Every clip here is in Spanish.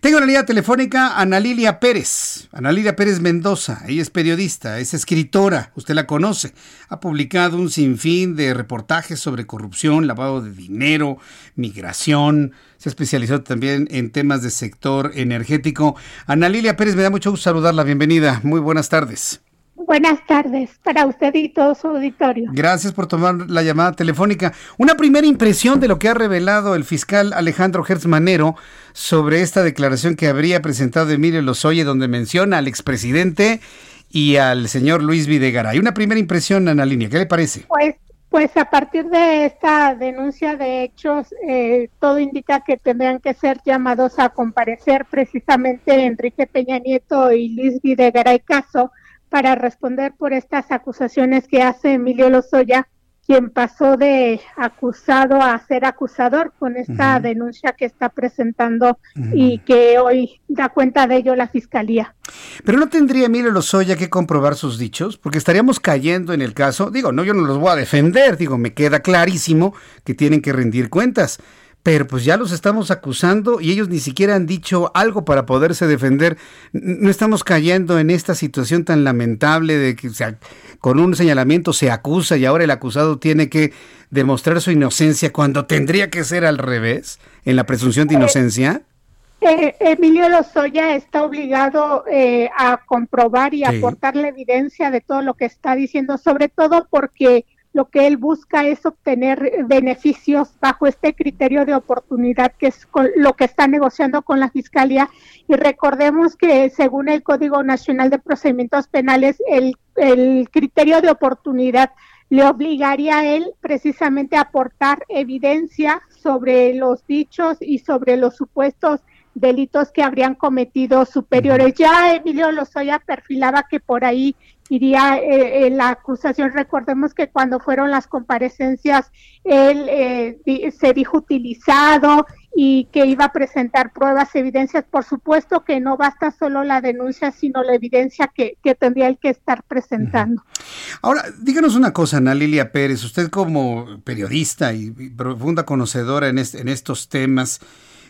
Tengo en la línea telefónica a Ana Lilia Pérez. Ana Lilia Pérez Mendoza. Ella es periodista, es escritora. Usted la conoce. Ha publicado un sinfín de reportajes sobre corrupción, lavado de dinero, migración. Se ha especializado también en temas de sector energético. Ana Lilia Pérez, me da mucho gusto saludarla. Bienvenida. Muy buenas tardes. Buenas tardes para usted y todo su auditorio. Gracias por tomar la llamada telefónica. Una primera impresión de lo que ha revelado el fiscal Alejandro Hertz Manero sobre esta declaración que habría presentado Emilio Lozoya, donde menciona al expresidente y al señor Luis Videgaray. Una primera impresión, Ana Línea, ¿qué le parece? Pues, pues a partir de esta denuncia de hechos, eh, todo indica que tendrán que ser llamados a comparecer precisamente Enrique Peña Nieto y Luis Videgaray Caso para responder por estas acusaciones que hace Emilio Lozoya, quien pasó de acusado a ser acusador con esta denuncia que está presentando y que hoy da cuenta de ello la fiscalía. Pero no tendría Emilio Lozoya que comprobar sus dichos, porque estaríamos cayendo en el caso, digo, no, yo no los voy a defender, digo, me queda clarísimo que tienen que rendir cuentas pero pues ya los estamos acusando y ellos ni siquiera han dicho algo para poderse defender. No estamos cayendo en esta situación tan lamentable de que con un señalamiento se acusa y ahora el acusado tiene que demostrar su inocencia cuando tendría que ser al revés, en la presunción de inocencia. Eh, Emilio Lozoya está obligado eh, a comprobar y aportar la evidencia de todo lo que está diciendo, sobre todo porque lo que él busca es obtener beneficios bajo este criterio de oportunidad, que es lo que está negociando con la Fiscalía. Y recordemos que según el Código Nacional de Procedimientos Penales, el, el criterio de oportunidad le obligaría a él precisamente a aportar evidencia sobre los dichos y sobre los supuestos delitos que habrían cometido superiores. Ya Emilio Lozoya perfilaba que por ahí iría eh, eh, la acusación. Recordemos que cuando fueron las comparecencias, él eh, se dijo utilizado y que iba a presentar pruebas, evidencias. Por supuesto que no basta solo la denuncia, sino la evidencia que, tendría él que estar presentando. Ahora, díganos una cosa, Ana Lilia Pérez, usted como periodista y, profunda conocedora en, en estos temas,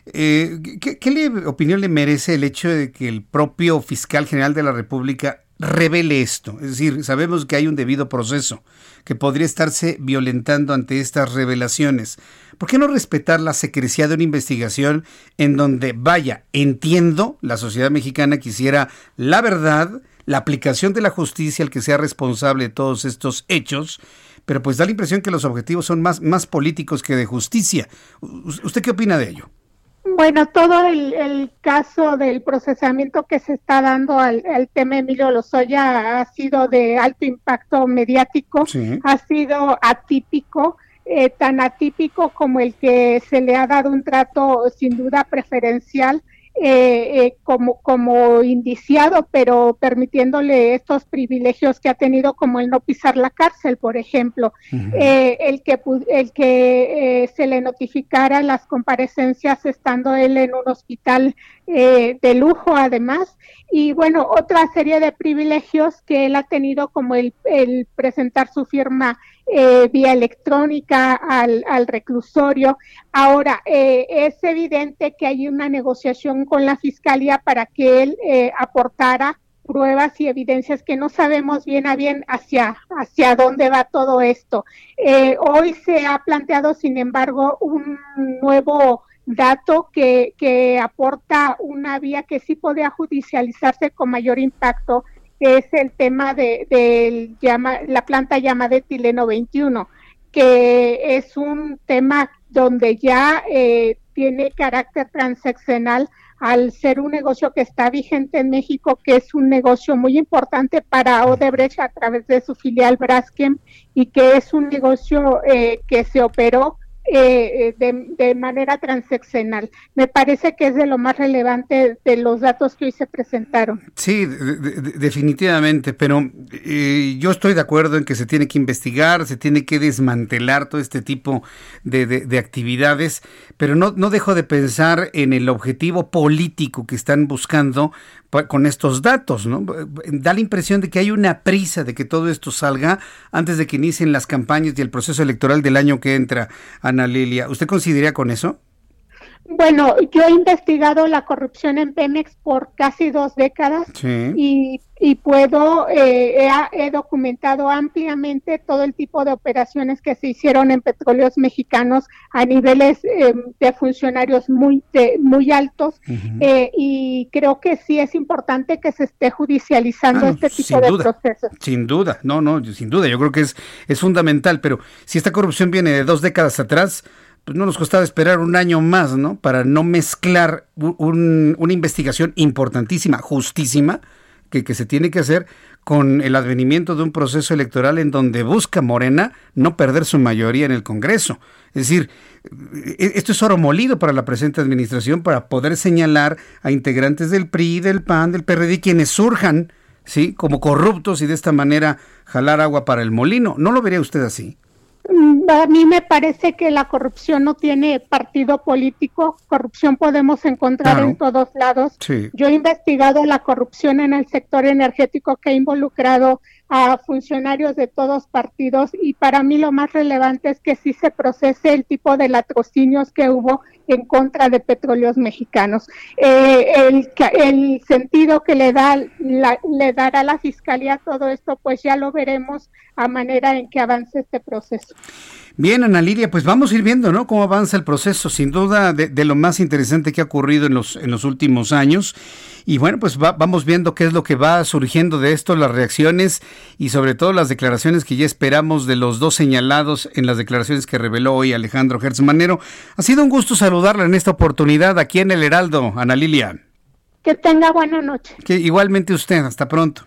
¿qué, ¿qué, opinión le merece el hecho de que el propio fiscal general de la República revele esto. Es decir, sabemos que hay un debido proceso que podría estarse violentando ante estas revelaciones. ¿Por qué no respetar la secrecía de una investigación en donde, vaya, entiendo, la sociedad mexicana quisiera la verdad, la aplicación de la justicia al que sea responsable de todos estos hechos, pero pues da la impresión que los objetivos son más, más políticos que de justicia. ¿Usted qué opina de ello? Bueno, todo el, caso del procesamiento que se está dando al, tema Emilio Lozoya ha sido de alto impacto mediático, ha sido atípico, eh, tan atípico como el que se le ha dado un trato sin duda preferencial eh, eh, como, como indiciado, pero permitiéndole estos privilegios que ha tenido, como el no pisar la cárcel, por ejemplo, eh, el que, el que eh, se le notificara las comparecencias estando él en un hospital de lujo, además, y bueno, otra serie de privilegios que él ha tenido, como el, el presentar su firma eh, vía electrónica al, al reclusorio. Ahora, eh, es evidente que hay una negociación con la Fiscalía para que él eh, aportara pruebas y evidencias que no sabemos bien a bien hacia, hacia dónde va todo esto. hoy se ha planteado, sin embargo, un nuevo dato que, que aporta una vía que sí podría judicializarse con mayor impacto que es el tema de, llama, la planta llamada etileno 21, que es un tema donde ya eh, tiene carácter transaccional al ser un negocio que está vigente en México, que es un negocio muy importante para Odebrecht a través de su filial Braskem y que es un negocio eh, que se operó eh, de, de, manera transeccional. Me parece que es de lo más relevante de los datos que hoy se presentaron. Sí, definitivamente, pero eh, yo estoy de acuerdo en que se tiene que investigar, se tiene que desmantelar todo este tipo de, de actividades, pero no, no dejo de pensar en el objetivo político que están buscando con estos datos, ¿no? Da la impresión de que hay una prisa de que todo esto salga antes de que inicien las campañas y el proceso electoral del año que entra, Ana Lilia. ¿Usted considera con eso? Bueno, yo he investigado la corrupción en Pemex por casi dos décadas y, puedo, eh, he, documentado ampliamente todo el tipo de operaciones que se hicieron en petróleos mexicanos a niveles em, de funcionarios muy, muy altos eh, y creo que sí es importante que se esté judicializando ah, este tipo de procesos. Sin duda, no, no, sin duda, yo creo que es, es fundamental, pero si esta corrupción viene de dos décadas atrás, pues no nos costaba esperar un año más, ¿no? Para no mezclar una investigación importantísima, justísima, que, que, se tiene que hacer con el advenimiento de un proceso electoral en donde busca Morena no perder su mayoría en el Congreso. Es decir, e, esto es oro molido para la presente administración para poder señalar a integrantes del PRI, del PAN, del PRD, quienes surjan, ¿sí? Como corruptos y de esta manera jalar agua para el molino. ¿No lo vería usted así? Mm, a mí me parece que la corrupción no tiene partido político, corrupción podemos encontrar en todos lados. Yo he investigado la corrupción en el sector energético que ha involucrado a funcionarios de todos partidos y para mí lo más relevante es que sí se procese el tipo de latrocinios que hubo en contra de petróleos mexicanos. Eh, el, el, sentido que le da le dará la fiscalía todo esto, pues ya lo veremos a manera en que avance este proceso. Bien, Ana Lidia, pues vamos a ir viendo, ¿no? Cómo avanza el proceso, sin duda de, lo más interesante que ha ocurrido en los, en los últimos años. Y bueno, pues vamos viendo qué es lo que va surgiendo de esto, las reacciones y sobre todo las declaraciones que ya esperamos de los dos señalados en las declaraciones que reveló hoy Alejandro Manero. Ha sido un gusto saludarla en esta oportunidad aquí en El Heraldo, Ana Lilia. Que tenga buena noche. Que igualmente usted, hasta pronto.